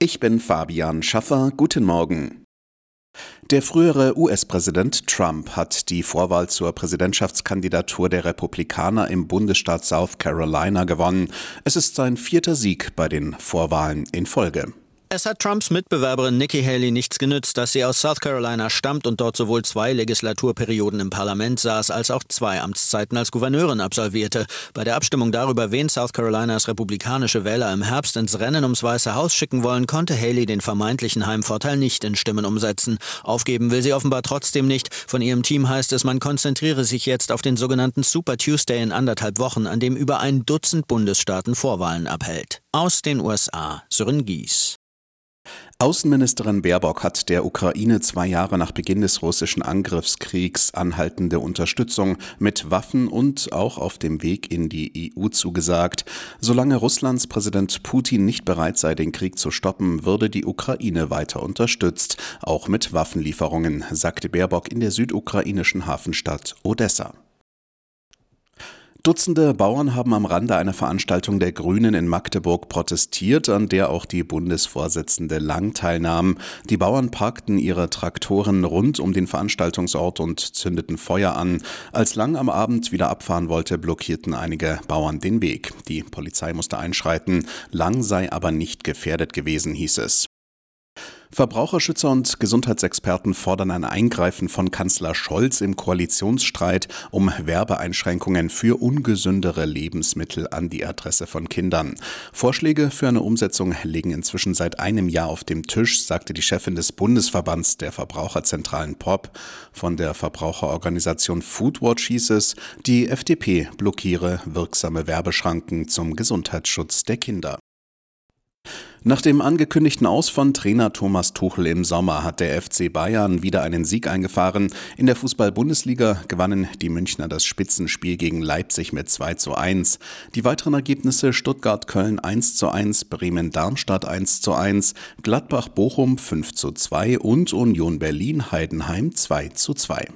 Ich bin Fabian Schaffer. Guten Morgen. Der frühere US-Präsident Trump hat die Vorwahl zur Präsidentschaftskandidatur der Republikaner im Bundesstaat South Carolina gewonnen. Es ist sein vierter Sieg bei den Vorwahlen in Folge. Es hat Trumps Mitbewerberin Nikki Haley nichts genützt, dass sie aus South Carolina stammt und dort sowohl zwei Legislaturperioden im Parlament saß, als auch zwei Amtszeiten als Gouverneurin absolvierte. Bei der Abstimmung darüber, wen South Carolinas republikanische Wähler im Herbst ins Rennen ums Weiße Haus schicken wollen, konnte Haley den vermeintlichen Heimvorteil nicht in Stimmen umsetzen. Aufgeben will sie offenbar trotzdem nicht. Von ihrem Team heißt es, man konzentriere sich jetzt auf den sogenannten Super Tuesday in anderthalb Wochen, an dem über ein Dutzend Bundesstaaten Vorwahlen abhält. Aus den USA, Sören Gies. Außenministerin Baerbock hat der Ukraine zwei Jahre nach Beginn des russischen Angriffskriegs anhaltende Unterstützung mit Waffen und auch auf dem Weg in die EU zugesagt. Solange Russlands Präsident Putin nicht bereit sei, den Krieg zu stoppen, würde die Ukraine weiter unterstützt, auch mit Waffenlieferungen, sagte Baerbock in der südukrainischen Hafenstadt Odessa. Dutzende Bauern haben am Rande einer Veranstaltung der Grünen in Magdeburg protestiert, an der auch die Bundesvorsitzende Lang teilnahm. Die Bauern parkten ihre Traktoren rund um den Veranstaltungsort und zündeten Feuer an. Als Lang am Abend wieder abfahren wollte, blockierten einige Bauern den Weg. Die Polizei musste einschreiten. Lang sei aber nicht gefährdet gewesen, hieß es. Verbraucherschützer und Gesundheitsexperten fordern ein Eingreifen von Kanzler Scholz im Koalitionsstreit um Werbeeinschränkungen für ungesündere Lebensmittel an die Adresse von Kindern. Vorschläge für eine Umsetzung liegen inzwischen seit einem Jahr auf dem Tisch, sagte die Chefin des Bundesverbands der Verbraucherzentralen POP. Von der Verbraucherorganisation Foodwatch hieß es, die FDP blockiere wirksame Werbeschranken zum Gesundheitsschutz der Kinder. Nach dem angekündigten Aus von Trainer Thomas Tuchel im Sommer hat der FC Bayern wieder einen Sieg eingefahren. In der Fußball-Bundesliga gewannen die Münchner das Spitzenspiel gegen Leipzig mit 2 zu 1. Die weiteren Ergebnisse Stuttgart-Köln 1 zu 1, Bremen-Darmstadt 1 zu 1, Gladbach-Bochum 5 zu 2 und Union Berlin-Heidenheim 2 zu 2.